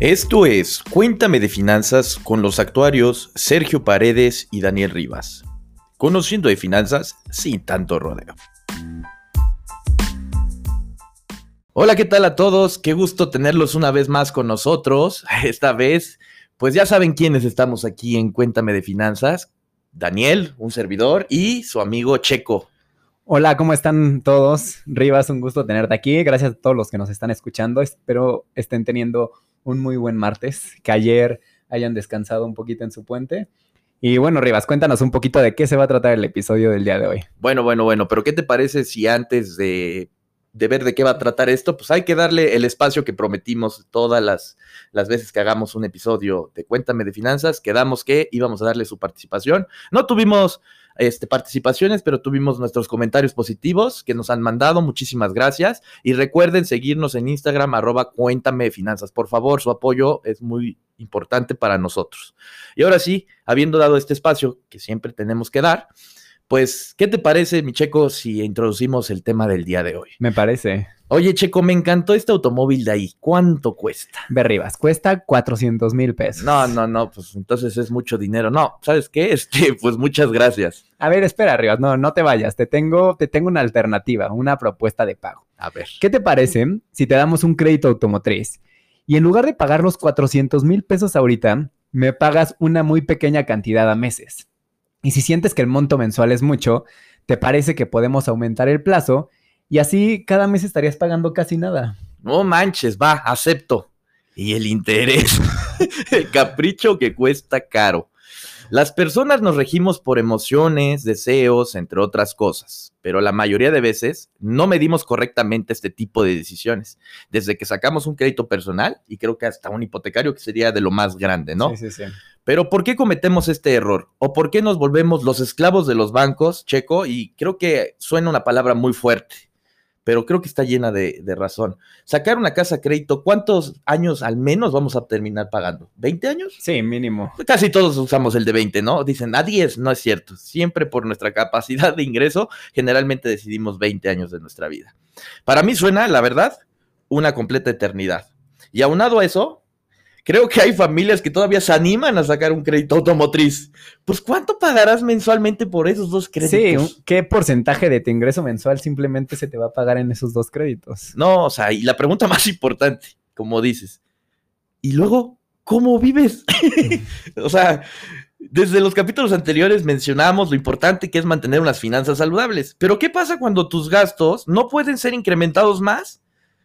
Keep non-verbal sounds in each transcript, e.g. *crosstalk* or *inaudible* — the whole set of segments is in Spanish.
Esto es Cuéntame de Finanzas con los actuarios Sergio Paredes y Daniel Rivas. Conociendo de finanzas sin tanto rodeo. Hola, ¿qué tal a todos? Qué gusto tenerlos una vez más con nosotros. *laughs* Esta vez, pues ya saben quiénes estamos aquí en Cuéntame de Finanzas. Daniel, un servidor, y su amigo Checo. Hola, ¿cómo están todos? Rivas, un gusto tenerte aquí. Gracias a todos los que nos están escuchando. Espero estén teniendo un muy buen martes, que ayer hayan descansado un poquito en su puente. Y bueno, Rivas, cuéntanos un poquito de qué se va a tratar el episodio del día de hoy. Bueno, bueno, bueno, pero ¿qué te parece si antes de, de ver de qué va a tratar esto, pues hay que darle el espacio que prometimos todas las, las veces que hagamos un episodio de Cuéntame de Finanzas, quedamos que íbamos a darle su participación. No tuvimos este, participaciones, pero tuvimos nuestros comentarios positivos que nos han mandado. Muchísimas gracias. Y recuerden seguirnos en Instagram, arroba cuéntame finanzas. Por favor, su apoyo es muy importante para nosotros. Y ahora sí, habiendo dado este espacio que siempre tenemos que dar, pues, ¿qué te parece, mi Checo, si introducimos el tema del día de hoy? Me parece. Oye, Checo, me encantó este automóvil de ahí. ¿Cuánto cuesta? Ve Rivas, cuesta 400 mil pesos. No, no, no, pues entonces es mucho dinero. No, ¿sabes qué? Este, *laughs* pues muchas gracias. A ver, espera, Rivas, no, no te vayas. Te tengo, te tengo una alternativa, una propuesta de pago. A ver. ¿Qué te parece si te damos un crédito automotriz y en lugar de pagar los 400 mil pesos ahorita, me pagas una muy pequeña cantidad a meses? Y si sientes que el monto mensual es mucho, te parece que podemos aumentar el plazo y así cada mes estarías pagando casi nada. No manches, va, acepto. Y el interés, *laughs* el capricho que cuesta caro. Las personas nos regimos por emociones, deseos, entre otras cosas, pero la mayoría de veces no medimos correctamente este tipo de decisiones. Desde que sacamos un crédito personal, y creo que hasta un hipotecario, que sería de lo más grande, ¿no? Sí, sí, sí. Pero ¿por qué cometemos este error? ¿O por qué nos volvemos los esclavos de los bancos, Checo? Y creo que suena una palabra muy fuerte, pero creo que está llena de, de, razón. Sacar una casa a crédito, ¿cuántos años al menos vamos a terminar pagando? ¿20 años? Sí, mínimo. Casi todos usamos el de 20, ¿no? Dicen a 10, no es cierto. Siempre por nuestra capacidad de ingreso, generalmente decidimos 20 años de nuestra vida. Para mí suena, la verdad, una completa eternidad. Y aunado a eso, Creo que hay familias que todavía se animan a sacar un crédito automotriz. Pues, ¿cuánto pagarás mensualmente por esos dos créditos? Sí, ¿qué porcentaje de tu ingreso mensual simplemente se te va a pagar en esos dos créditos? No, o sea, y la pregunta más importante, como dices, ¿y luego cómo vives? *laughs* o sea, desde los capítulos anteriores mencionamos lo importante que es mantener unas finanzas saludables. Pero, ¿qué pasa cuando tus gastos no pueden ser incrementados más?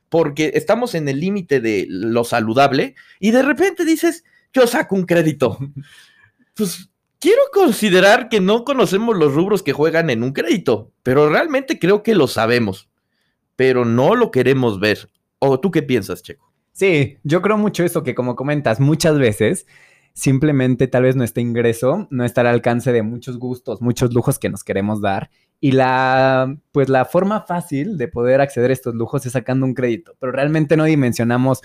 Porque estamos en el límite de lo saludable y de repente dices, yo saco un crédito. *laughs* Pues quiero considerar que no conocemos los rubros que juegan en un crédito, pero realmente creo que lo sabemos, pero no lo queremos ver. ¿O tú qué piensas, Checo? Sí, yo creo mucho eso que como comentas, muchas veces simplemente tal vez nuestro ingreso no está al alcance de muchos gustos, muchos lujos que nos queremos dar y la, pues la forma fácil de poder acceder a estos lujos es sacando un crédito, pero realmente no dimensionamos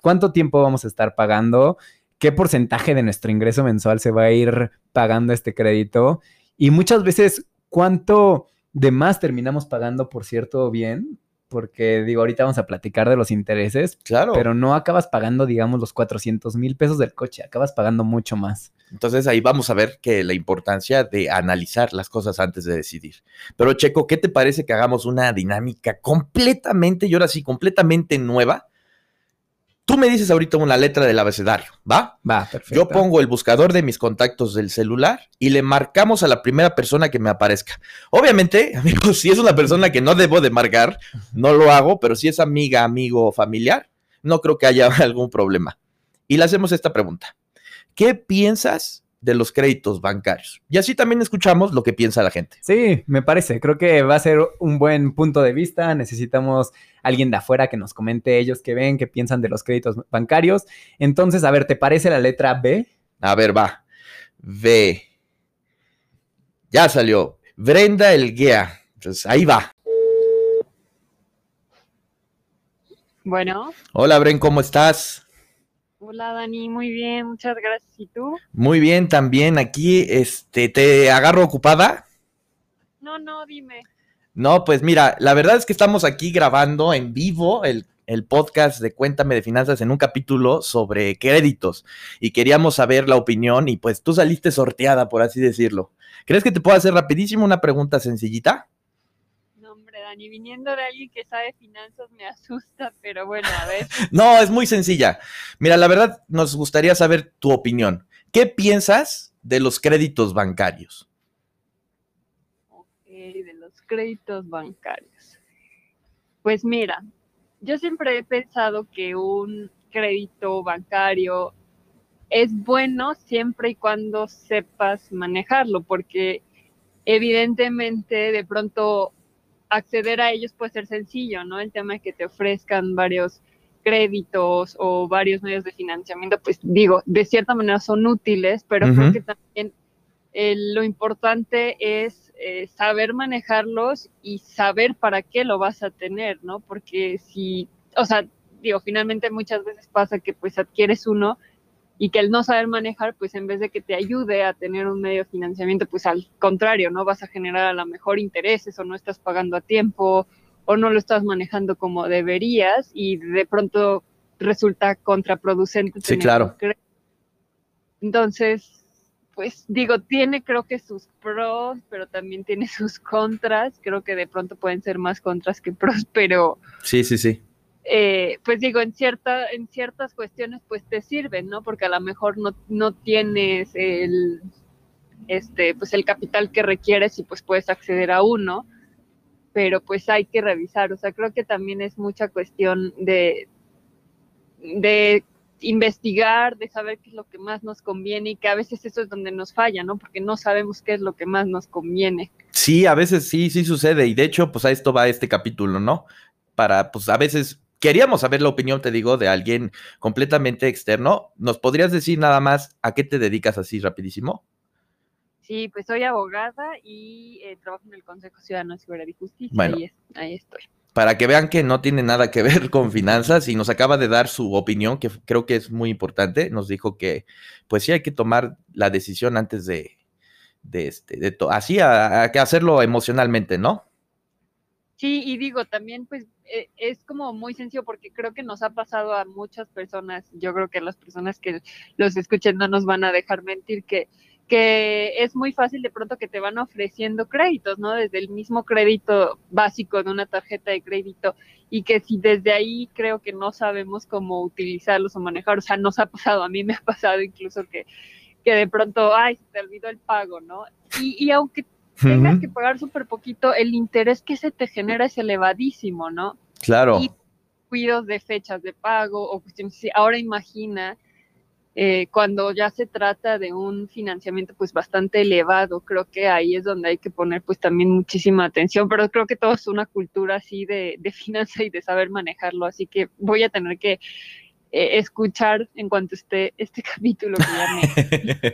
cuánto tiempo vamos a estar pagando, qué porcentaje de nuestro ingreso mensual se va a ir pagando este crédito y muchas veces cuánto de más terminamos pagando por cierto bien porque digo, ahorita vamos a platicar de los intereses. Claro. Pero no acabas pagando, digamos, los 400 mil pesos del coche, acabas pagando mucho más. Entonces ahí vamos a ver que la importancia de analizar las cosas antes de decidir. Pero Checo, ¿qué te parece que hagamos una dinámica completamente, y ahora sí, completamente nueva? Tú me dices ahorita una letra del abecedario, ¿va? Va, perfecto. Yo pongo el buscador de mis contactos del celular y le marcamos a la primera persona que me aparezca. Obviamente, *laughs* amigos, si es una persona que no debo de marcar, no lo hago, pero si es amiga, amigo o familiar, no creo que haya *laughs* algún problema. Y le hacemos esta pregunta. ¿Qué piensas de los créditos bancarios. Y así también escuchamos lo que piensa la gente. Sí, me parece. Creo que va a ser un buen punto de vista. Necesitamos alguien de afuera que nos comente ellos qué ven, qué piensan de los créditos bancarios. Entonces, a ver, ¿te parece la letra B? A ver, va. B. Ya salió. Brenda Elguea. Entonces, ahí va. Bueno. Hola, Bren, ¿cómo estás? Hola Dani, muy bien, muchas gracias. ¿Y tú? Muy bien, también aquí, este, ¿te agarro ocupada? No, no, dime. No, pues mira, la verdad es que estamos aquí grabando en vivo el, el podcast de Cuéntame de Finanzas en un capítulo sobre créditos y queríamos saber la opinión y pues tú saliste sorteada, por así decirlo. ¿Crees que te puedo hacer rapidísimo una pregunta sencillita? Dani, viniendo de alguien que sabe finanzas me asusta, pero bueno, a ver. *laughs* no, es muy sencilla. Mira, la verdad nos gustaría saber tu opinión. ¿Qué piensas de los créditos bancarios? Ok, de los créditos bancarios. Pues mira, yo siempre he pensado que un crédito bancario es bueno siempre y cuando sepas manejarlo, porque evidentemente de pronto acceder a ellos puede ser sencillo, ¿no? El tema de que te ofrezcan varios créditos o varios medios de financiamiento, pues digo, de cierta manera son útiles, pero creo que también eh, lo importante es eh, saber manejarlos y saber para qué lo vas a tener, ¿no? Porque si, o sea, digo, finalmente muchas veces pasa que pues adquieres uno y que el no saber manejar, pues en vez de que te ayude a tener un medio de financiamiento, pues al contrario, ¿no? Vas a generar a lo mejor intereses o no estás pagando a tiempo o no lo estás manejando como deberías y de pronto resulta contraproducente. Sí, claro. Entonces, pues digo, tiene creo que sus pros, pero también tiene *laughs* sus contras. Creo que de pronto pueden ser más contras que pros, pero... Sí, sí, sí. Eh, pues digo, en, cierta, en ciertas cuestiones pues te sirven, ¿no? Porque a lo mejor no, no tienes el, este, pues el capital que requieres y pues puedes acceder a uno, pero pues hay que revisar, o sea, creo que también es mucha cuestión de, de investigar, de saber qué es lo que más nos conviene y que a veces eso es donde nos falla, ¿no? Porque no sabemos qué es lo que más nos conviene. Sí, a veces sí, sí sucede y de hecho, pues a esto va este capítulo, ¿no? Para, pues a veces queríamos saber la opinión, te digo, de alguien completamente externo. ¿Nos podrías decir nada más a qué te dedicas así rapidísimo? Sí, pues soy abogada y eh, trabajo en el Consejo Ciudadano de Seguridad y Justicia y ahí estoy. Para que vean que no tiene nada que ver *laughs* con finanzas y nos acaba de dar su opinión, que creo que es muy importante. Nos dijo que pues sí hay que tomar la decisión antes de, de este, de así, a, que hacerlo emocionalmente, ¿no? Sí, y digo, también pues es como muy sencillo porque creo que nos ha pasado a muchas personas, yo creo que las personas que los escuchen no nos van a dejar mentir que, que es muy fácil de pronto que te van ofreciendo créditos, ¿no? Desde el mismo crédito básico de una tarjeta de crédito y que si desde ahí creo que no sabemos cómo utilizarlos o manejar, o sea, nos ha pasado, a mí me ha pasado incluso que, que de pronto, ay, se te olvidó el pago, ¿no? Y, y aunque tengas que pagar súper poquito, el interés que se te genera es elevadísimo, ¿no? Claro. Y cuidos de fechas de pago o cuestiones Ahora imagina eh, cuando ya se trata de un financiamiento pues bastante elevado, creo que ahí es donde hay que poner pues también muchísima atención, pero creo que todo es una cultura así de, de *laughs* finanza y de saber manejarlo, así que voy a tener que eh, escuchar en cuanto esté este *laughs* capítulo.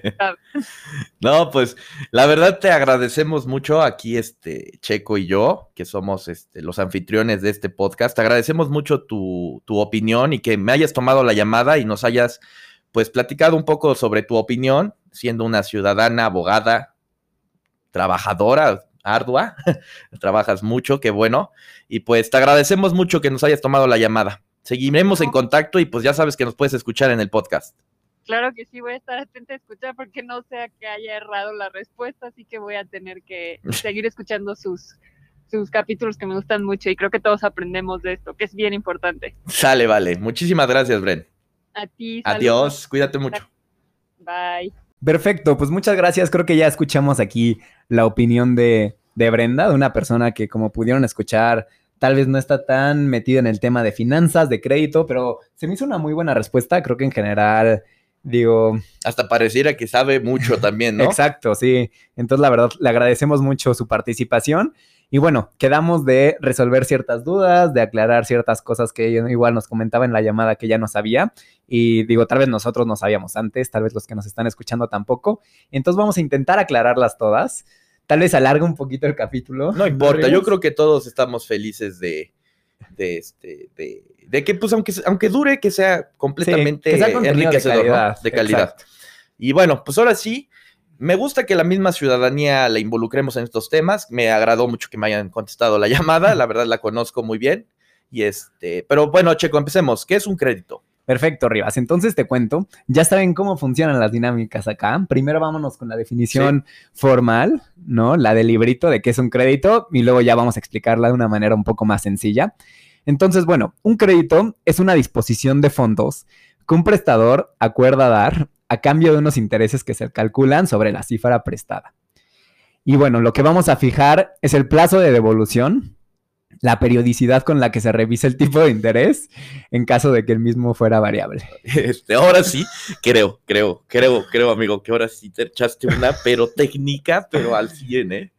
*laughs* no, pues la verdad te agradecemos mucho aquí, este Checo y yo, que somos este, los anfitriones de este podcast. Te agradecemos mucho tu, tu opinión y que me hayas tomado la llamada y nos hayas pues platicado un poco sobre tu opinión, siendo una ciudadana, abogada, trabajadora, ardua, *laughs* trabajas mucho, qué bueno, y pues te agradecemos mucho que nos hayas tomado la llamada. Seguiremos en contacto y pues ya sabes que nos puedes escuchar en el podcast. Claro que sí, voy a estar atenta a escuchar porque no sea que haya errado la respuesta, así que voy a tener que *laughs* seguir escuchando sus, sus capítulos que me gustan mucho y creo que todos aprendemos de esto, que es bien importante. Sale, vale. Muchísimas gracias, Bren. A ti. Adiós, cuídate mucho. Bye. Perfecto, pues muchas gracias. Creo que ya escuchamos aquí la opinión de, de Brenda, de una persona que como pudieron escuchar tal vez no está tan metido en el tema de finanzas, de crédito, pero se me hizo una muy buena respuesta. Creo que en general, digo... Hasta pareciera que sabe mucho *laughs* también, ¿no? Exacto, sí. Entonces, la verdad, le agradecemos mucho su participación. Y bueno, quedamos de resolver ciertas dudas, de aclarar ciertas cosas que igual nos comentaba en la llamada que ya no sabía. Y digo, tal vez nosotros no sabíamos antes, tal vez los que nos están escuchando tampoco. Entonces vamos a intentar aclararlas todas. Tal vez alarga un poquito el capítulo. No *laughs* importa, yo creo que todos estamos felices de, de, este, de, que, pues, aunque, aunque dure, que sea completamente enriquecedor, de calidad. Y bueno, pues ahora sí, me gusta que la misma ciudadanía la involucremos en estos temas. Me agradó mucho que me hayan contestado la *laughs* llamada, la verdad la conozco muy bien. Y este, pero bueno, Checo, empecemos. ¿Qué es un crédito? Perfecto, Rivas. Entonces te cuento, ya saben cómo funcionan las dinámicas acá. Primero vámonos con la definición formal, ¿no? La del librito de qué es un crédito y luego ya vamos a explicarla de una manera un poco más sencilla. Entonces, bueno, un crédito es una disposición de fondos que un prestador acuerda dar a cambio de unos intereses que se calculan sobre la cifra prestada. Y bueno, lo que vamos a fijar es el plazo de devolución, la periodicidad con la que se revisa el tipo de interés en caso de que el mismo fuera variable. Este, ahora sí, creo, creo, creo, creo, amigo, que ahora sí te echaste una, pero técnica, pero al 100, ¿eh?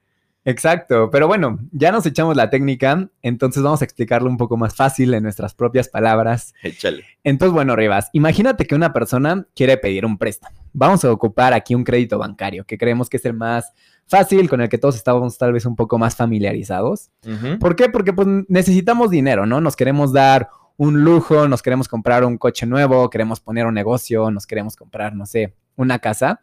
Exacto, pero bueno, ya nos echamos la técnica, entonces vamos a explicarlo un poco más fácil en nuestras propias palabras. Échale. Entonces, bueno, Rivas, imagínate que una persona quiere pedir un préstamo. Vamos a ocupar aquí un crédito bancario, que creemos que es el más fácil, con el que todos estábamos tal vez un poco más familiarizados. ¿Por qué? Porque pues necesitamos dinero, ¿no? Nos queremos dar un lujo, nos queremos comprar un coche nuevo, queremos poner un negocio, nos queremos comprar, no sé, una casa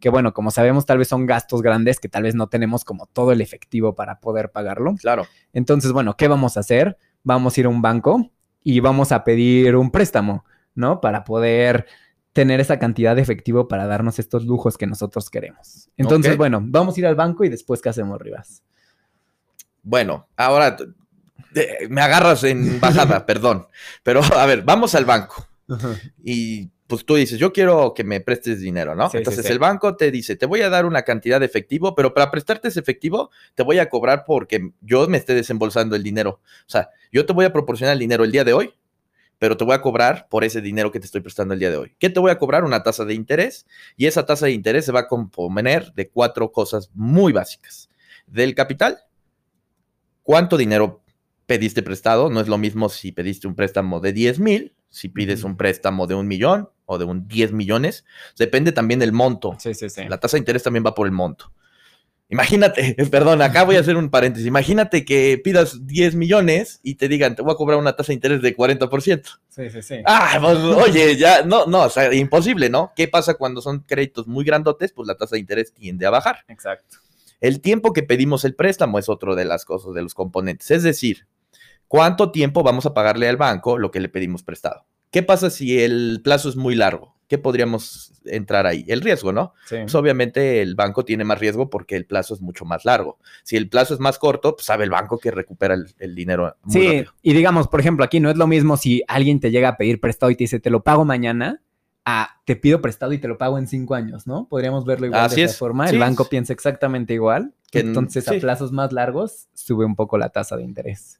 que bueno, como sabemos, tal vez son gastos grandes que tal vez no tenemos como todo el efectivo para poder pagarlo. Claro. Entonces, bueno, ¿qué vamos a hacer? Vamos a ir a un banco y vamos a pedir un préstamo, ¿no? Para poder tener esa cantidad de efectivo para darnos estos lujos que nosotros queremos. Entonces, bueno, vamos a ir al banco y después, ¿qué hacemos, Rivas? Bueno, ahora me agarras en bajada, *laughs* perdón. Pero a ver, vamos al banco. Y pues tú dices, yo quiero que me prestes dinero, ¿no? Entonces el banco te dice, te voy a dar una cantidad de efectivo, pero para prestarte ese efectivo te voy a cobrar porque yo me esté desembolsando el dinero. O sea, yo te voy a proporcionar el dinero el día de hoy, pero te voy a cobrar por ese dinero que te estoy prestando el día de hoy. ¿Qué te voy a cobrar? Una tasa de interés y esa tasa de interés se va a componer de cuatro cosas muy básicas. Del capital, cuánto dinero pediste prestado, no es lo mismo si pediste un préstamo de 10 mil, si pides un préstamo de un millón o de un 10 millones, depende también del monto. Sí, sí, sí. La tasa de interés también va por el monto. Imagínate, *laughs* perdón, acá voy a hacer un paréntesis. Imagínate que pidas 10 millones y te digan, te voy a cobrar una tasa de interés de 40%. Sí, sí, sí. Ah, pues, oye, ya, no, no, o sea, imposible, ¿no? ¿Qué pasa cuando son créditos muy grandotes? Pues la tasa de interés tiende a bajar. Exacto. El tiempo que pedimos el préstamo es otro de las cosas, de los componentes. Es decir, ¿cuánto tiempo vamos a pagarle al banco lo que le pedimos prestado? ¿Qué pasa si el plazo es muy largo? ¿Qué podríamos entrar ahí? El riesgo, ¿no? Sí. Pues obviamente el banco tiene más riesgo porque el plazo es mucho más largo. Si el plazo es más corto, pues sabe el banco que recupera el, dinero. Muy sí, y digamos, por ejemplo, aquí no es lo mismo si alguien te llega a pedir prestado y te dice, te lo pago mañana, a te pido prestado y te lo pago en cinco años, ¿no? Podríamos verlo igual de esa forma. El banco piensa exactamente igual. Que entonces, a plazos más largos, sube un poco la tasa de interés.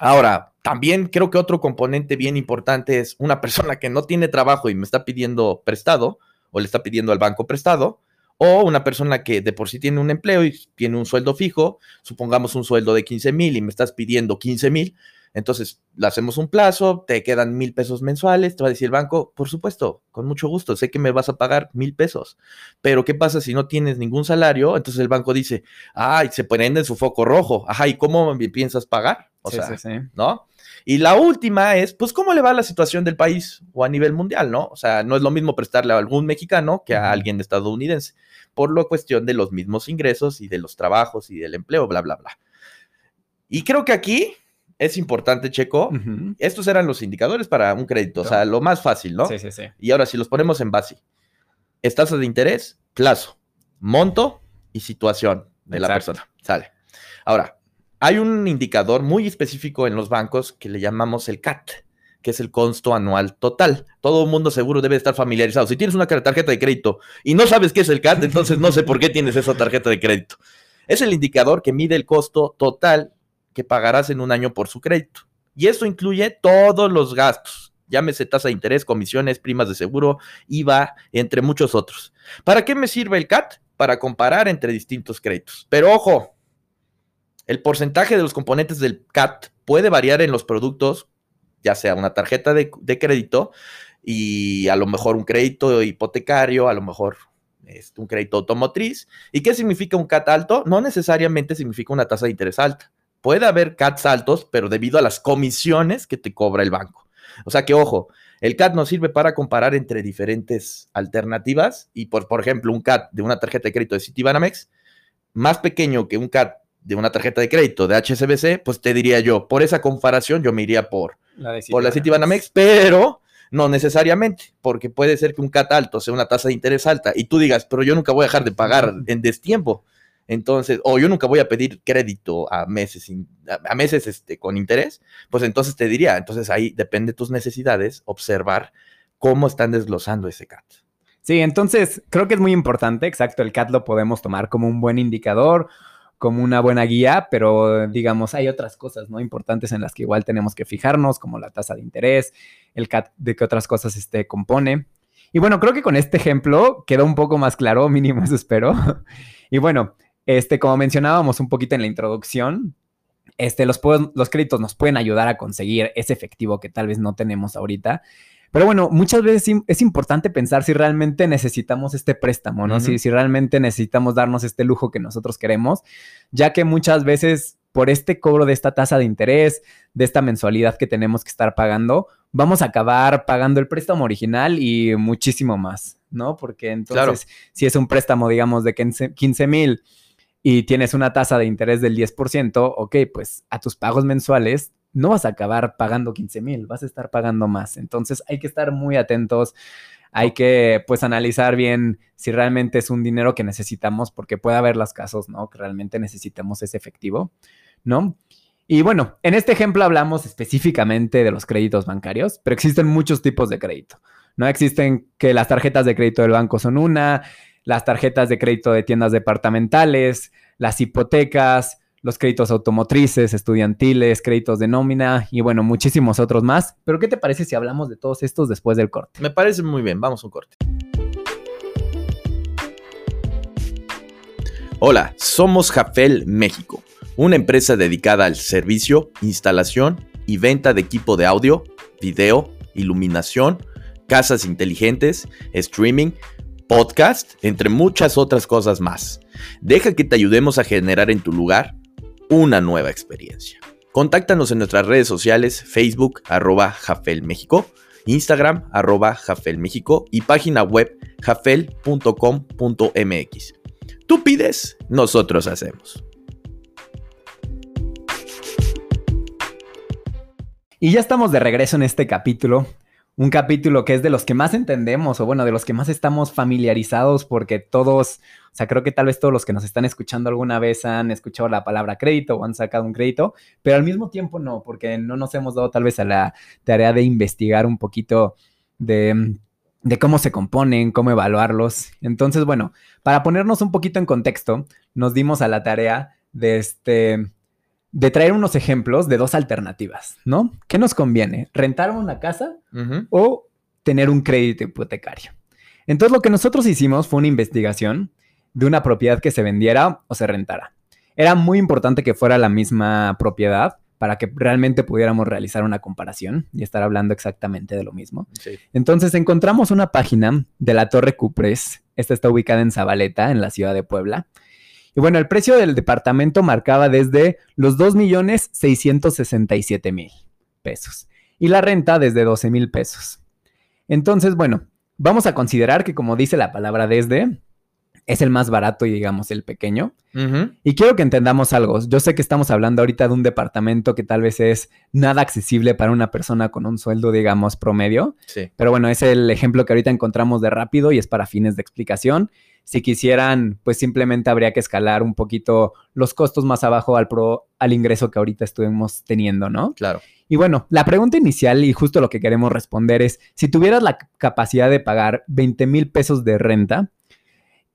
Ahora, también creo que otro componente bien importante es una persona que no tiene trabajo y me está pidiendo prestado o le está pidiendo al banco prestado, o una persona que de por sí tiene un empleo y tiene un sueldo fijo, supongamos un sueldo de 15 mil y me estás pidiendo 15 mil, entonces, le hacemos un plazo, te quedan mil pesos mensuales, te va a decir el banco, por supuesto, con mucho gusto, sé que me vas a pagar mil pesos, pero ¿qué pasa si no tienes ningún salario? Entonces el banco dice, ay, se prende en su foco rojo, ajá, ¿y cómo piensas pagar? O sea, ¿no? Y la última es, pues, ¿cómo le va la situación del país o a nivel mundial, no? O sea, no es lo mismo prestarle a algún mexicano que a alguien estadounidense, por la cuestión de los mismos ingresos y de los trabajos y del empleo, bla, bla, bla. Y creo que aquí es importante, Checo. Estos eran los indicadores para un crédito, o sea, lo más fácil, ¿no? Sí, sí, sí. Y ahora, si los ponemos en base, es tasa de interés, plazo, monto y situación de la persona. Sale. Ahora, hay un indicador muy específico en los bancos que le llamamos el CAT, que es el costo anual total. Todo el mundo seguro debe estar familiarizado. Si tienes una tarjeta de crédito y no sabes qué es el CAT, *laughs* entonces no sé por qué tienes esa tarjeta de crédito. Es el indicador que mide el costo total que pagarás en un año por su crédito. Y esto incluye todos los gastos, llámese tasa de interés, comisiones, primas de seguro, IVA, entre muchos otros. ¿Para qué me sirve el CAT? Para comparar entre distintos créditos. Pero ojo, el porcentaje de los componentes del CAT puede variar en los productos, ya sea una tarjeta de, crédito y a lo mejor un crédito hipotecario, a lo mejor este, un crédito automotriz. ¿Y qué significa un CAT alto? No necesariamente significa una tasa de interés alta. Puede haber CATs altos, pero debido a las comisiones que te cobra el banco. O sea que, ojo, el CAT nos sirve para comparar entre diferentes alternativas y, por, por ejemplo, un CAT de una tarjeta de crédito de Citibanamex, más pequeño que un CAT de una tarjeta de crédito de HSBC, pues te diría yo, por esa comparación yo me iría por La de por la Citibanamex. Pero no necesariamente, porque puede ser que un CAT alto sea una tasa de interés alta y tú digas, pero yo nunca voy a dejar de pagar en destiempo. Entonces, o yo nunca voy a pedir crédito a meses, sin- a meses este, con interés, pues entonces te diría, entonces ahí depende de tus necesidades, observar cómo están desglosando ese CAT. Sí, entonces creo que es muy importante, exacto, el CAT lo podemos tomar como un buen indicador, como una buena guía, pero digamos, hay otras cosas, ¿no? Importantes en las que igual tenemos que fijarnos, como la tasa de interés, el CAT de qué otras cosas este compone. Y bueno, creo que con este ejemplo quedó un poco más claro, mínimo *laughs* eso espero. Y bueno, este, como mencionábamos un poquito en la introducción, este, los, los créditos nos pueden ayudar a conseguir ese efectivo que tal vez no tenemos ahorita. Pero bueno, muchas veces es importante pensar si realmente necesitamos este préstamo, ¿no? Si, si realmente necesitamos darnos este lujo que nosotros queremos, ya que muchas veces por este cobro de esta tasa de interés, de esta mensualidad que tenemos que estar pagando, vamos a acabar pagando el préstamo original y muchísimo más, ¿no? Porque entonces, si es un préstamo, digamos, de 15 mil y tienes una tasa de interés del 10%, ok, pues a tus pagos mensuales no vas a acabar pagando 15 mil, vas a estar pagando más. Entonces hay que estar muy atentos, hay que pues analizar bien si realmente es un dinero que necesitamos, porque puede haber los casos, ¿no? Que realmente necesitamos ese efectivo, ¿no? Y bueno, en este ejemplo hablamos específicamente de los créditos bancarios, pero existen muchos tipos de crédito. No existen que las tarjetas de crédito del banco son una, las tarjetas de crédito de tiendas departamentales, las hipotecas, los créditos automotrices, estudiantiles, créditos de nómina y bueno, muchísimos otros más. Pero ¿qué te parece si hablamos de todos estos después del corte? Me parece muy bien, vamos a un corte. Hola, somos Jafel México, una empresa dedicada al servicio, instalación y venta de equipo de audio, video, iluminación, casas inteligentes, streaming, podcast, entre muchas otras cosas más. Deja que te ayudemos a generar en tu lugar una nueva experiencia. Contáctanos en nuestras redes sociales, Facebook, arroba Jafel México, Instagram, arroba Jafel México y página web jafel.com.mx. Tú pides, nosotros hacemos. Y ya estamos de regreso en este capítulo. Un capítulo que es de los que más entendemos, o bueno, de los que más estamos familiarizados, porque todos, o sea, creo que tal vez todos los que nos están escuchando alguna vez han escuchado la palabra crédito o han sacado un crédito, pero al mismo tiempo no, porque no nos hemos dado tal vez a la tarea de investigar un poquito de, de cómo se componen, cómo evaluarlos. Entonces, bueno, para ponernos un poquito en contexto, nos dimos a la tarea de este de traer unos ejemplos de dos alternativas, ¿no? ¿Qué nos conviene? ¿Rentar una casa o tener un crédito hipotecario? Entonces lo que nosotros hicimos fue una investigación de una propiedad que se vendiera o se rentara. Era muy importante que fuera la misma propiedad para que realmente pudiéramos realizar una comparación y estar hablando exactamente de lo mismo. Sí. Entonces encontramos una página de la Torre Cupres. Esta está ubicada en Zabaleta, en la ciudad de Puebla. Y bueno, el precio del departamento marcaba desde los 2.667.000 pesos. Y la renta desde 12 mil pesos. Entonces, bueno, vamos a considerar que como dice la palabra desde, es el más barato y digamos el pequeño. Y quiero que entendamos algo. Yo sé que estamos hablando ahorita de un departamento que tal vez es nada accesible para una persona con un sueldo, digamos, promedio. Sí. Pero bueno, es el ejemplo que ahorita encontramos de rápido y es para fines de explicación. Si quisieran, pues simplemente habría que escalar un poquito los costos más abajo al, pro, al ingreso que ahorita estuvimos teniendo, ¿no? Claro. Y bueno, la pregunta inicial y justo lo que queremos responder es, si tuvieras la capacidad de pagar 20 mil pesos de renta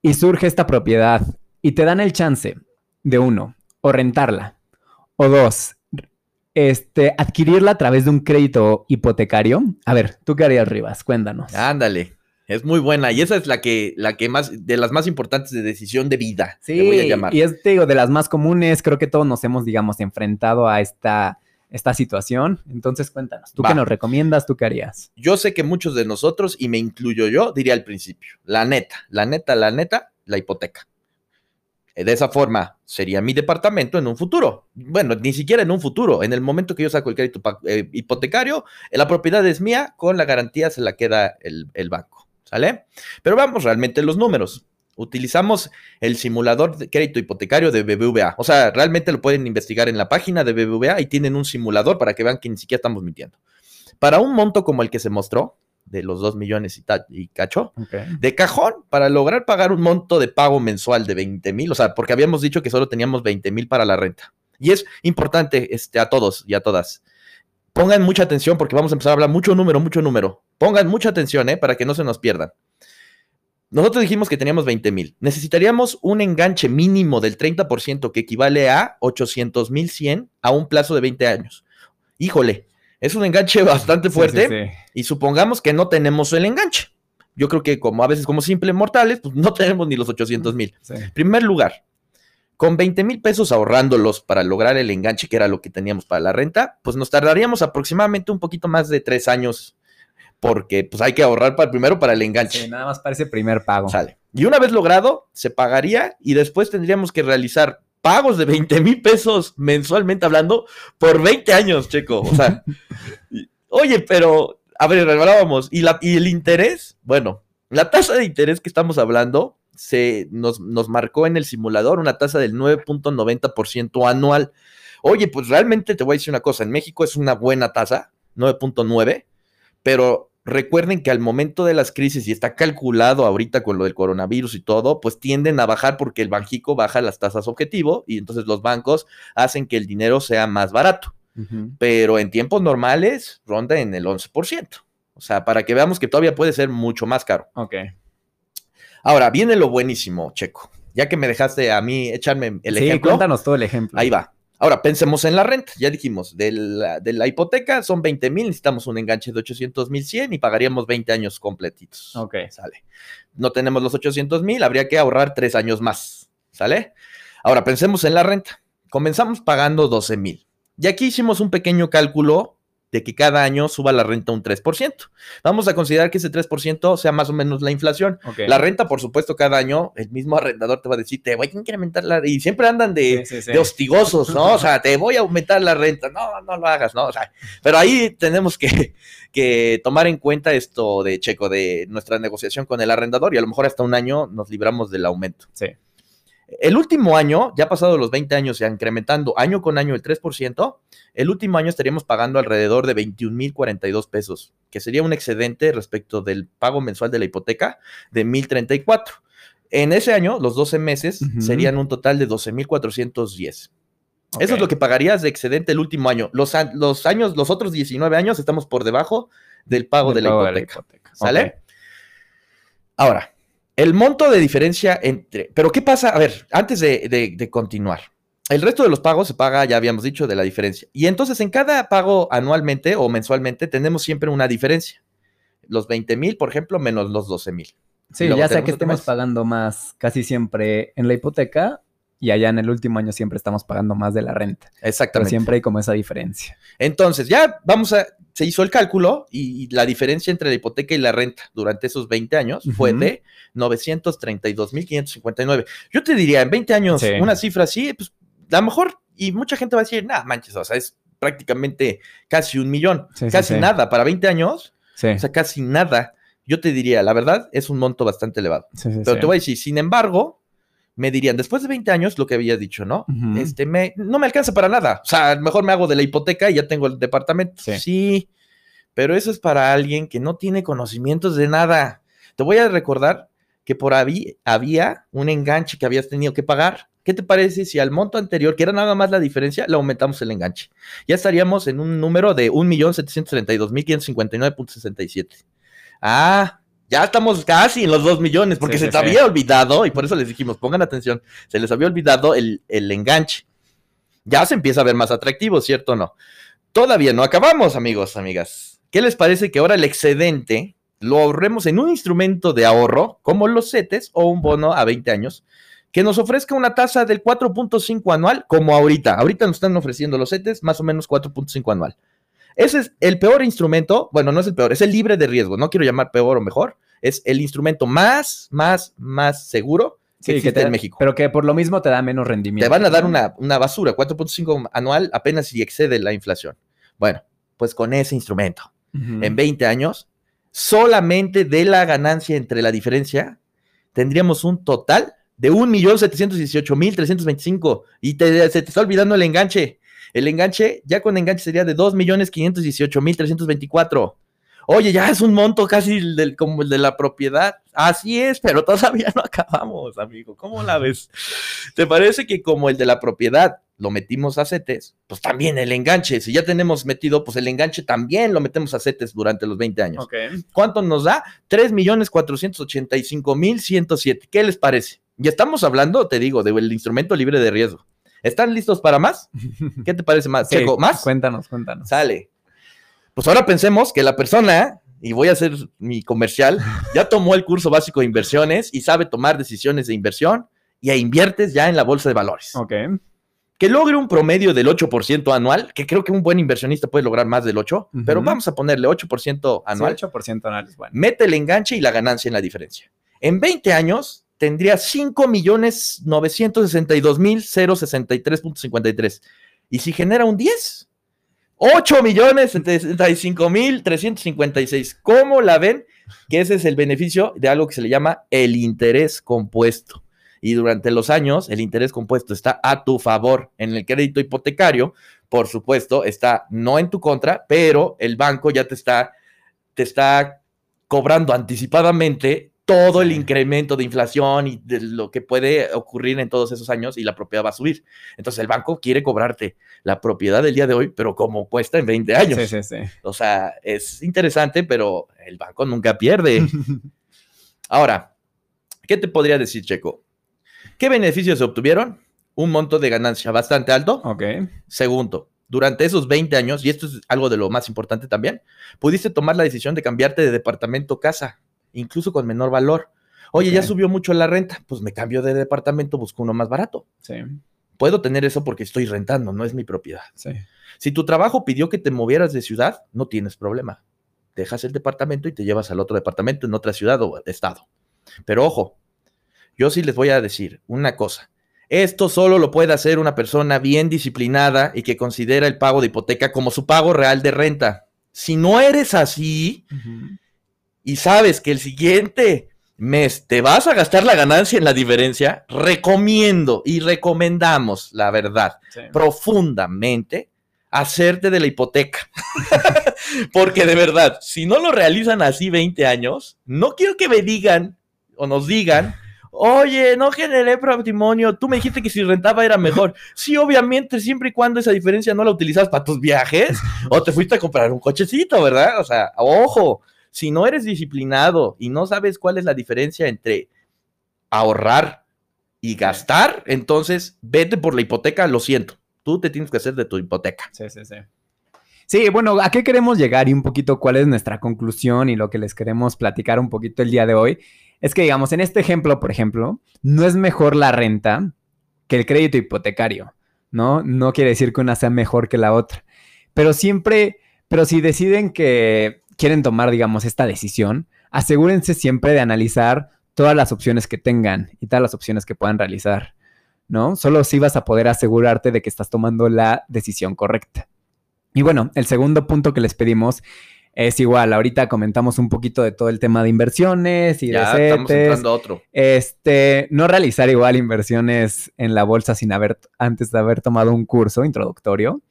y surge esta propiedad y te dan el chance de uno, o rentarla, o dos, este, adquirirla a través de un crédito hipotecario. A ver, ¿tú qué harías, Rivas? Cuéntanos. Ándale. Es muy buena. Y esa es la que, la que más, de las más importantes de decisión de vida. Sí, voy a llamar. y es, te digo, de las más comunes, creo que todos nos hemos, digamos, enfrentado a esta, esta situación. Entonces, cuéntanos, ¿tú Va. qué nos recomiendas? ¿Tú qué harías? Yo sé que muchos de nosotros, y me incluyo yo, diría al principio, la neta, la neta, la neta, la hipoteca. Eh, De esa forma sería mi departamento en un futuro. Bueno, ni siquiera en un futuro. En el momento que yo saco el crédito eh, hipotecario, eh, la propiedad es mía, con la garantía se la queda el, el banco. ¿Sale? Pero vamos realmente los números. Utilizamos el simulador de crédito hipotecario de BBVA. O sea, realmente lo pueden investigar en la página de BBVA y tienen un simulador para que vean que ni siquiera estamos mintiendo. Para un monto como el que se mostró, de los 2 millones y, y cacho, de cajón, para lograr pagar un monto de pago mensual de 20 mil, o sea, porque habíamos dicho que solo teníamos 20 mil para la renta. Y es importante este, a todos y a todas. Pongan mucha atención porque vamos a empezar a hablar mucho número, mucho número. Pongan mucha atención, ¿eh? Para que no se nos pierdan. Nosotros dijimos que teníamos 20 mil. Necesitaríamos un enganche mínimo del 30% que equivale a 800 mil 100 a un plazo de 20 años. Híjole, es un enganche *laughs* bastante fuerte y supongamos que no tenemos el enganche. Yo creo que como a veces como simples mortales, pues no tenemos ni los 800 mil. Primer lugar, con 20 mil pesos ahorrándolos para lograr el enganche, que era lo que teníamos para la renta, pues nos tardaríamos aproximadamente un poquito más de tres años porque pues hay que ahorrar para, primero para el enganche. Sí, nada más para ese primer pago. Sale. Y una vez logrado, se pagaría y después tendríamos que realizar pagos de 20 mil pesos mensualmente hablando por 20 años, Checo. O sea, *laughs* oye, pero, a ver, hablábamos, ¿y, la, y el interés, bueno, la tasa de interés que estamos hablando se nos, nos marcó en el simulador una tasa del 9.90% anual. Oye, pues realmente te voy a decir una cosa, en México es una buena tasa, 9.9, pero recuerden que al momento de las crisis, y está calculado ahorita con lo del coronavirus y todo, pues tienden a bajar porque el banjico baja las tasas objetivo y entonces los bancos hacen que el dinero sea más barato. Pero en tiempos normales ronda en el 11%. O sea, para que veamos que todavía puede ser mucho más caro. Ok. Ahora, viene lo buenísimo, Checo. Ya que me dejaste a mí echarme el sí, ejemplo. Cuéntanos todo el ejemplo. Ahí va. Ahora, pensemos en la renta. Ya dijimos, de la, hipoteca son 20 mil, necesitamos un enganche de 800 mil 100 y pagaríamos 20 años completitos. Ok. Sale. No tenemos los 800 mil, habría que ahorrar tres años más. ¿Sale? Ahora, pensemos en la renta. Comenzamos pagando 12 mil. Y aquí hicimos un pequeño cálculo de que cada año suba la renta un 3%. Vamos a considerar que ese 3% sea más o menos la inflación. La renta, por supuesto, cada año el mismo arrendador te va a decir, te voy a incrementar la renta. Y siempre andan de, hostigosos, ¿no? O sea, te voy a aumentar la renta. No, no lo hagas, ¿no? O sea, pero ahí tenemos que, *laughs* que tomar en cuenta esto de Checo, de nuestra negociación con el arrendador y a lo mejor hasta un año nos libramos del aumento. Sí. El último año, ya pasado los 20 años, ya incrementando año con año el 3%, el último año estaríamos pagando alrededor de 21.042 pesos, que sería un excedente respecto del pago mensual de la hipoteca de 1.034. En ese año, los 12 meses serían un total de 12.410. Eso es lo que pagarías de excedente el último año. Los, los, años, los otros 19 años estamos por debajo del pago, de, la hipoteca. ¿Sale? Ahora, el monto de diferencia entre... Pero ¿qué pasa? A ver, antes de, continuar. El resto de los pagos se paga, ya habíamos dicho, de la diferencia. Y entonces en cada pago anualmente o mensualmente tenemos siempre una diferencia. Los 20 mil, por ejemplo, menos los 12 mil. Sí, ya sea que estemos pagando más casi siempre en la hipoteca y allá en el último año siempre estamos pagando más de la renta. Exactamente. Pero siempre hay como esa diferencia. Entonces, ya vamos a, se hizo el cálculo y, la diferencia entre la hipoteca y la renta durante esos 20 años fue de 932.559. Yo te diría, en 20 años, una cifra así, pues a lo mejor, y mucha gente va a decir, nada, manches, o sea, es prácticamente casi un millón, casi nada, para 20 años, o sea, casi nada. Yo te diría, la verdad, es un monto bastante elevado. Pero te voy a decir, sin embargo, me dirían, después de 20 años, lo que habías dicho, ¿no? Este, me, no me alcanza para nada. O sea, mejor me hago de la hipoteca y ya tengo el departamento. Sí. pero eso es para alguien que no tiene conocimientos de nada. Te voy a recordar que por ahí había un enganche que habías tenido que pagar. ¿Qué te parece si al monto anterior, que era nada más la diferencia, le aumentamos el enganche? Ya estaríamos en un número de 1.732.559.67. Ah, ya estamos casi en los 2 millones, porque se te había olvidado, y por eso les dijimos, pongan atención, se les había olvidado el, el, enganche. Ya se empieza a ver más atractivo, ¿cierto o no? Todavía no acabamos, amigos, amigas. ¿Qué les parece que ahora el excedente lo ahorremos en un instrumento de ahorro, como los CETES o un bono a 20 años, que nos ofrezca una tasa del 4.5 anual, como ahorita? Ahorita nos están ofreciendo los CETES más o menos 4.5 anual. Ese es el peor instrumento, bueno, no es el peor, es el libre de riesgo, no quiero llamar peor o mejor, es el instrumento más, más, más seguro que existe en México. Pero que por lo mismo te da menos rendimiento. Te van a dar una, una basura, 4.5 anual, apenas si excede la inflación. Bueno, pues con ese instrumento, en 20 años, solamente de la ganancia entre la diferencia, tendríamos un total de 1.718.325 y te, se te está olvidando el enganche. El enganche, ya con enganche sería de 2.518.324. Oye, ya es un monto casi del, como el de la propiedad. Así es, pero todavía *laughs* no acabamos, amigo. ¿Cómo la ves? ¿Te parece que como el de la propiedad lo metimos a CETES, pues también el enganche, si ya tenemos metido, pues el enganche también lo metemos a CETES durante los 20 años. ¿Cuánto nos da? 3.485.107. ¿Qué les parece? Y estamos hablando, te digo, del instrumento libre de riesgo. ¿Están listos para más? *laughs* ¿Qué te parece más? ¿Más? Cuéntanos, cuéntanos. Sale. Pues ahora pensemos que la persona, y voy a hacer mi comercial, ya tomó el curso básico de inversiones y sabe tomar decisiones de inversión y inviertes ya en la bolsa de valores. Ok. Que logre un promedio del 8% anual, que creo que un buen inversionista puede lograr más del 8, pero vamos a ponerle 8% anual. Sí, 8% anual es bueno. Mete el enganche y la ganancia en la diferencia. En 20 años tendría 5.962.063.53. Y si genera un 10, 8 millones 75 mil 356. ¿Cómo la ven? Que ese es el beneficio de algo que se le llama el interés compuesto. Y durante los años, el interés compuesto está a tu favor. En el crédito hipotecario, por supuesto, está no en tu contra, pero el banco ya te está, te está cobrando anticipadamente todo el incremento de inflación y de lo que puede ocurrir en todos esos años y la propiedad va a subir. Entonces el banco quiere cobrarte la propiedad del día de hoy, pero como cuesta en 20 años. Sí, sí, sí. O sea, es interesante, pero el banco nunca pierde. *laughs* Ahora, ¿qué te podría decir, Checo? ¿Qué beneficios se obtuvieron? Un monto de ganancia bastante alto. Ok. Segundo, durante esos 20 años, y esto es algo de lo más importante también, pudiste tomar la decisión de cambiarte de departamento casa incluso con menor valor. Oye, ya subió mucho la renta, pues me cambio de departamento, busco uno más barato. Sí. Puedo tener eso porque estoy rentando, no es mi propiedad. Sí. Si tu trabajo pidió que te movieras de ciudad, no tienes problema. Dejas el departamento y te llevas al otro departamento en otra ciudad o estado. Pero ojo, yo sí les voy a decir una cosa. Esto solo lo puede hacer una persona bien disciplinada y que considera el pago de hipoteca como su pago real de renta. Si no eres así, y sabes que el siguiente mes te vas a gastar la ganancia en la diferencia, recomiendo y recomendamos, la verdad, profundamente, hacerte de la hipoteca. *laughs* Porque de verdad, si no lo realizan así 20 años, no quiero que me digan o nos digan, oye, no generé patrimonio, tú me dijiste que si rentaba era mejor. *laughs* Sí, obviamente, siempre y cuando esa diferencia no la utilizas para tus viajes o te fuiste a comprar un cochecito, ¿verdad? O sea, ojo, si no eres disciplinado y no sabes cuál es la diferencia entre ahorrar y gastar, entonces vete por la hipoteca, lo siento. Tú te tienes que hacer de tu hipoteca. Sí, sí, sí. Sí, bueno, ¿a qué queremos llegar y un poquito cuál es nuestra conclusión y lo que les queremos platicar un poquito el día de hoy? Es que, digamos, en este ejemplo, por ejemplo, no es mejor la renta que el crédito hipotecario, ¿no? No quiere decir que una sea mejor que la otra, pero siempre, pero si deciden que quieren tomar, digamos, esta decisión, asegúrense siempre de analizar todas las opciones que tengan y todas las opciones que puedan realizar, ¿no? Solo así vas a poder asegurarte de que estás tomando la decisión correcta. Y bueno, el segundo punto que les pedimos es igual, ahorita comentamos un poquito de todo el tema de inversiones y ya, de estamos entrando a otro. Este, no realizar igual inversiones en la bolsa sin haber, antes de haber tomado un curso introductorio.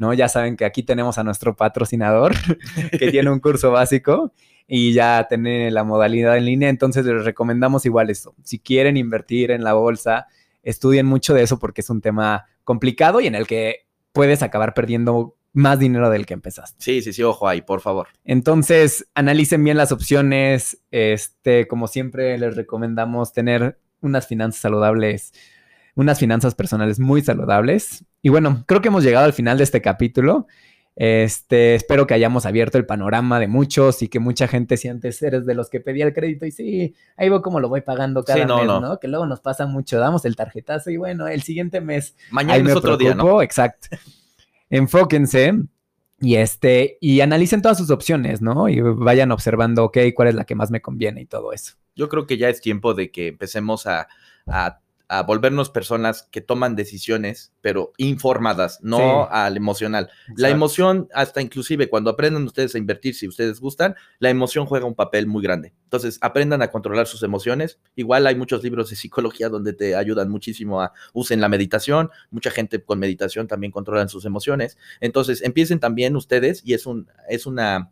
¿No? Ya saben que aquí tenemos a nuestro patrocinador *laughs* que tiene un curso básico y ya tiene la modalidad en línea, entonces les recomendamos igual esto. Si quieren invertir en la bolsa, estudien mucho de eso porque es un tema complicado y en el que puedes acabar perdiendo más dinero del que empezaste. Sí, sí, sí, ojo ahí, por favor. Entonces, analicen bien las opciones. Este, como siempre, les recomendamos tener unas finanzas saludables unas finanzas personales muy saludables. Y bueno, creo que hemos llegado al final de este capítulo. Este, espero que hayamos abierto el panorama de muchos y que mucha gente, si antes eres de los que pedía el crédito y sí, ahí veo cómo lo voy pagando cada mes, no. Que luego nos pasa mucho, damos el tarjetazo y bueno, el siguiente mes. Mañana es otro día, ¿no? Exacto. Enfóquense y este, y analicen todas sus opciones, ¿no? Y vayan observando, ok, cuál es la que más me conviene y todo eso. Yo creo que ya es tiempo de que empecemos a a volvernos personas que toman decisiones, pero informadas, no Sí. al emocional. La emoción, hasta inclusive cuando aprendan ustedes a invertir, si ustedes gustan, la emoción juega un papel muy grande. Entonces, aprendan a controlar sus emociones. Igual hay muchos libros de psicología donde te ayudan muchísimo a usen la meditación. Mucha gente con meditación también controlan sus emociones. Entonces, empiecen también ustedes y es un es una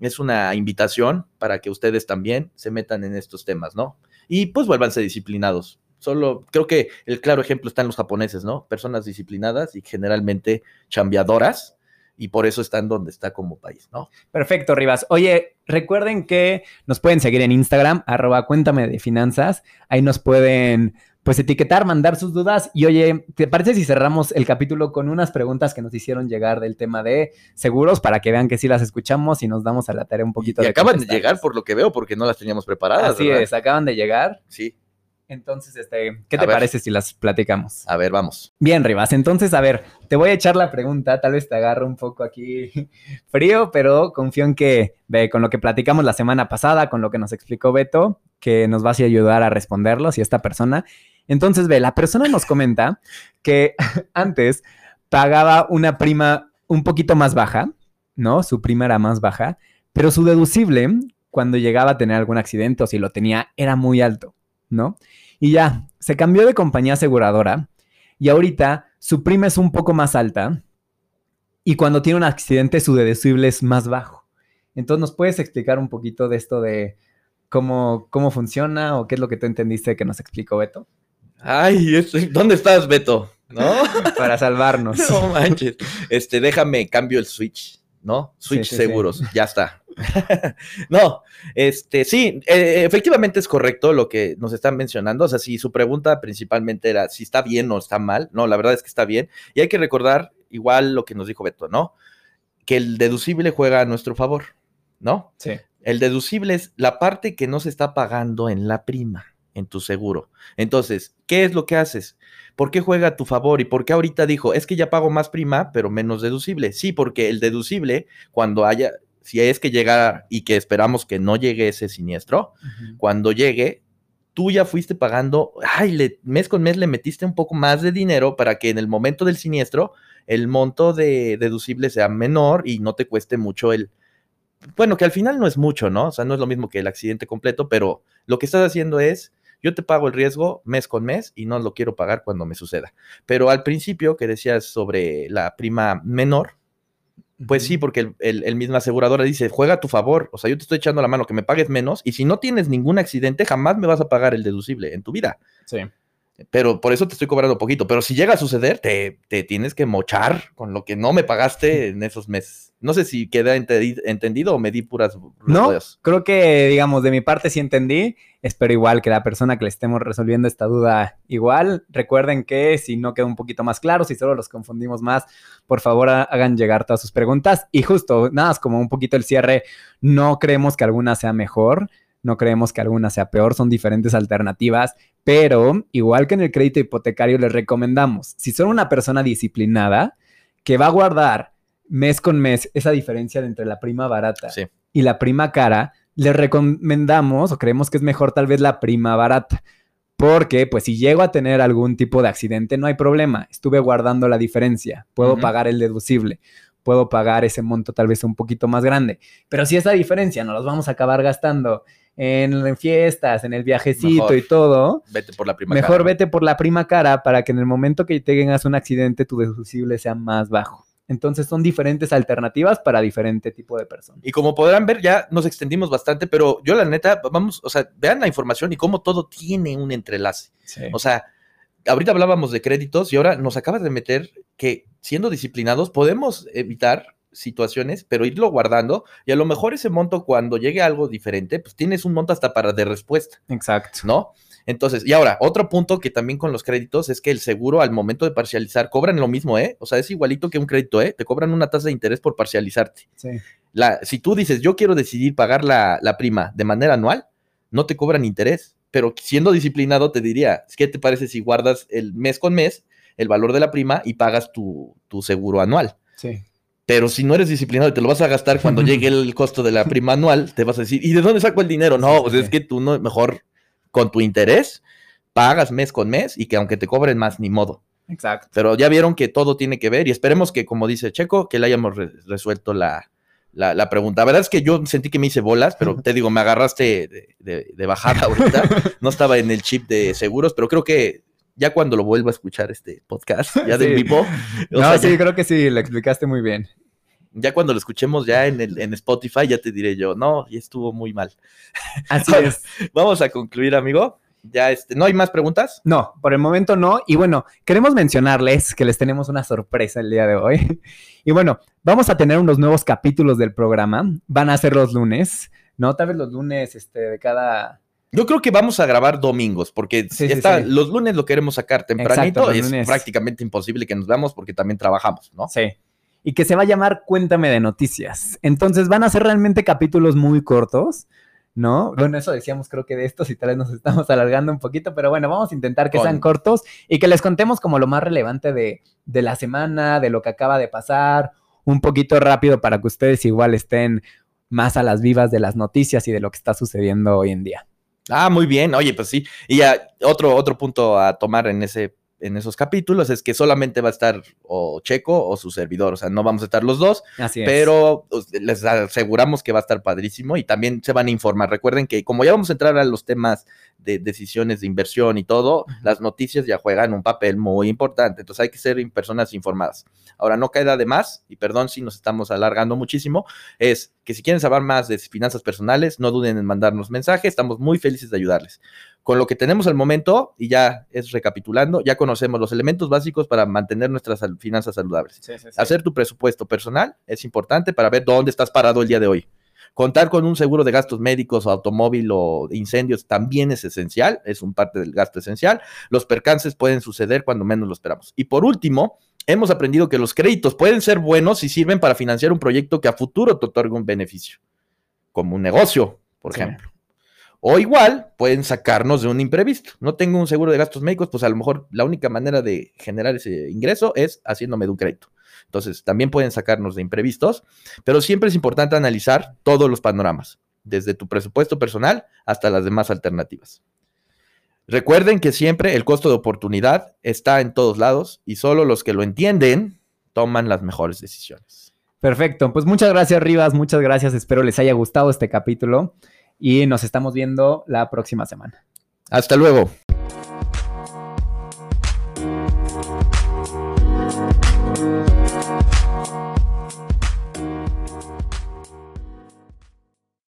es una invitación para que ustedes también se metan en estos temas, ¿no? Y pues vuélvanse disciplinados. Solo creo que el claro ejemplo está en los japoneses, ¿no? Personas disciplinadas y generalmente chambeadoras y por eso están donde está como país, ¿no? Perfecto, Rivas. Oye, recuerden que nos pueden seguir en Instagram, arroba cuéntame de finanzas. Ahí nos pueden, pues, etiquetar, mandar sus dudas. Y oye, ¿te parece si cerramos el capítulo con unas preguntas que nos hicieron llegar del tema de seguros para que vean que sí las escuchamos y nos damos a la tarea un poquito Y de acaban de llegar por lo que veo porque no las teníamos preparadas. Así ¿verdad? es, acaban de llegar. Sí. Entonces, este, ¿qué A te ver. parece si las platicamos? A ver, vamos. Bien, Rivas. Entonces, a ver, te voy a echar la pregunta. Tal vez te agarro un poco aquí *laughs* frío, pero confío en que, ve, con lo que platicamos la semana pasada, con lo que nos explicó Beto, que nos vas a ayudar a responderlos y esta persona. Entonces, ve, la persona nos comenta que *laughs* antes pagaba una prima un poquito más baja, ¿no? Su prima era más baja, pero su deducible, cuando llegaba a tener algún accidente o si lo tenía, era muy alto, ¿no? Y ya, se cambió de compañía aseguradora y ahorita su prima es un poco más alta y cuando tiene un accidente su deducible es más bajo. Entonces, ¿nos puedes explicar un poquito de esto de cómo, cómo funciona o qué es lo que tú entendiste que nos explicó Beto? Ay, ¿dónde estás, Beto? ¿No? *laughs* Para salvarnos. No manches. Este, déjame cambio el switch, ¿no? Switch Sí, sí, seguros, ya está. *laughs* no, este, sí, eh, efectivamente es correcto lo que nos están mencionando. O sea, si su pregunta principalmente era si está bien o está mal, no, la verdad es que está bien. Y hay que recordar igual lo que nos dijo Beto, ¿no? Que el deducible juega a nuestro favor, ¿no? Sí. El deducible es la parte que no se está pagando en la prima, en tu seguro. Entonces, ¿qué es lo que haces? ¿Por qué juega a tu favor? ¿Y por qué ahorita dijo, es que ya pago más prima, pero menos deducible? Sí, porque el deducible, cuando haya, si es que llegara y que esperamos que no llegue ese siniestro, cuando llegue, tú ya fuiste pagando, ay, le- mes con mes le metiste un poco más de dinero para que en el momento del siniestro el monto de deducible sea menor y no te cueste mucho el... Bueno, que al final no es mucho, ¿no? O sea, no es lo mismo que el accidente completo, pero lo que estás haciendo es, yo te pago el riesgo mes con mes y no lo quiero pagar cuando me suceda. Pero al principio que decías sobre la prima menor, pues sí, porque el, el, el misma aseguradora dice, juega a tu favor, o sea, yo te estoy echando la mano que me pagues menos y si no tienes ningún accidente, jamás me vas a pagar el deducible en tu vida. Sí. Pero por eso te estoy cobrando poquito. Pero si llega a suceder, te, te tienes que mochar con lo que no me pagaste en esos meses. No sé si queda entendido o me di puras No, creo que, digamos, de mi parte sí entendí. Espero igual que la persona que le estemos resolviendo esta duda igual. Recuerden que si no queda un poquito más claro, si solo los confundimos más, por favor ha- hagan llegar todas sus preguntas. Y justo, nada, más como un poquito el cierre, no creemos que alguna sea mejor, no creemos que alguna sea peor, son diferentes alternativas, pero igual que en el crédito hipotecario les recomendamos, si son una persona disciplinada, que va a guardar mes con mes esa diferencia entre la prima barata Sí. y la prima cara, les recomendamos o creemos que es mejor tal vez la prima barata. Porque, pues, si llego a tener algún tipo de accidente, no hay problema. Estuve guardando la diferencia. Puedo pagar el deducible. Puedo pagar ese monto tal vez un poquito más grande. Pero si esa diferencia nos los vamos a acabar gastando en, fiestas, en el viajecito Mejor. y todo, Vete por la prima. mejor vete por la prima cara para que en el momento que tengas un accidente tu deducible sea más bajo. Entonces son diferentes alternativas para diferente tipo de personas. Y como podrán ver, ya nos extendimos bastante, pero yo la neta, vamos, o sea, vean la información y cómo todo tiene un entrelace. O sea, ahorita hablábamos de créditos y ahora nos acabas de meter que siendo disciplinados podemos evitar situaciones, pero irlo guardando y a lo mejor ese monto cuando llegue algo diferente, pues tienes un monto hasta para de respuesta, Exacto. ¿no? Entonces, y ahora, otro punto que también con los créditos es que el seguro al momento de parcializar cobran lo mismo, ¿eh? O sea, es igualito que un crédito, ¿eh? Te cobran una tasa de interés por parcializarte. Sí. La, si tú dices, yo quiero decidir pagar la, la prima de manera anual, no te cobran interés. Pero siendo disciplinado, te diría, ¿qué te parece si guardas el mes con mes el valor de la prima y pagas tu, tu seguro anual? Sí. Pero si no eres disciplinado y te lo vas a gastar cuando llegue *laughs* el costo de la prima anual, te vas a decir, ¿y de dónde saco el dinero? No, pues es que tú no, mejor con tu interés, pagas mes con mes y que aunque te cobren más, ni modo. Exacto. Pero ya vieron que todo tiene que ver y esperemos que, como dice Checo, que le hayamos re- resuelto la, la, la pregunta. La verdad es que yo sentí que me hice bolas, pero te digo, me agarraste de, de- de bajada ahorita. *laughs* No estaba en el chip de seguros, pero creo que ya cuando lo vuelva a escuchar este podcast, ya del Sí. vivo, o *laughs* No, sea, sí, ya, creo que sí, lo explicaste muy bien. ya cuando lo escuchemos ya en, el, en Spotify, ya te diré yo, no, y estuvo muy mal. Así *laughs* es. Vamos a concluir, amigo. Ya, este, ¿no hay más preguntas? No, por el momento no. Y bueno, queremos mencionarles que les tenemos una sorpresa el día de hoy. *laughs* Y bueno, vamos a tener unos nuevos capítulos del programa. Van a ser los lunes, ¿no? Tal vez los lunes este, de cada... Yo creo que vamos a grabar domingos, porque Sí, sí, esta- sí. los lunes lo queremos sacar tempranito. los es lunes. prácticamente imposible que nos veamos porque también trabajamos, ¿no? Sí. Y que se va a llamar Cuéntame de Noticias. Entonces van a ser realmente capítulos muy cortos, ¿no? Bueno, eso decíamos creo que de estos y tal vez nos estamos *laughs* alargando un poquito, pero bueno, vamos a intentar que Con- sean cortos y que les contemos como lo más relevante de, de la semana, de lo que acaba de pasar, un poquito rápido para que ustedes igual estén más a las vivas de las noticias y de lo que está sucediendo hoy en día. Ah, muy bien. Oye, pues sí. Y ya otro, otro punto a tomar en ese en esos capítulos es que solamente va a estar o Checo o su servidor, o sea, no vamos a estar los dos, Así es. pero pues, les aseguramos que va a estar padrísimo y también se van a informar. Recuerden que como ya vamos a entrar a los temas de decisiones de inversión y todo, las noticias ya juegan un papel muy importante, entonces hay que ser personas informadas. Ahora, no queda de más, y perdón si nos estamos alargando muchísimo, es que si quieren saber más de finanzas personales, no duden en mandarnos mensaje, estamos muy felices de ayudarles. Con lo que tenemos al momento, y ya es recapitulando, ya conocemos los elementos básicos para mantener nuestras finanzas saludables. Sí, sí, sí. Hacer tu presupuesto personal es importante para ver dónde estás parado el día de hoy. Contar con un seguro de gastos médicos o automóvil o incendios también es esencial, es un parte del gasto esencial. Los percances pueden suceder cuando menos lo esperamos. Y por último, hemos aprendido que los créditos pueden ser buenos si sirven para financiar un proyecto que a futuro te otorga un beneficio, como un negocio, por Sí. ejemplo. O igual pueden sacarnos de un imprevisto. No tengo un seguro de gastos médicos, pues a lo mejor la única manera de generar ese ingreso es haciéndome de un crédito. Entonces, también pueden sacarnos de imprevistos, pero siempre es importante analizar todos los panoramas, desde tu presupuesto personal hasta las demás alternativas. Recuerden que siempre el costo de oportunidad está en todos lados y solo los que lo entienden toman las mejores decisiones. Perfecto, pues muchas gracias Rivas, muchas gracias, espero les haya gustado este capítulo y nos estamos viendo la próxima semana. Hasta luego.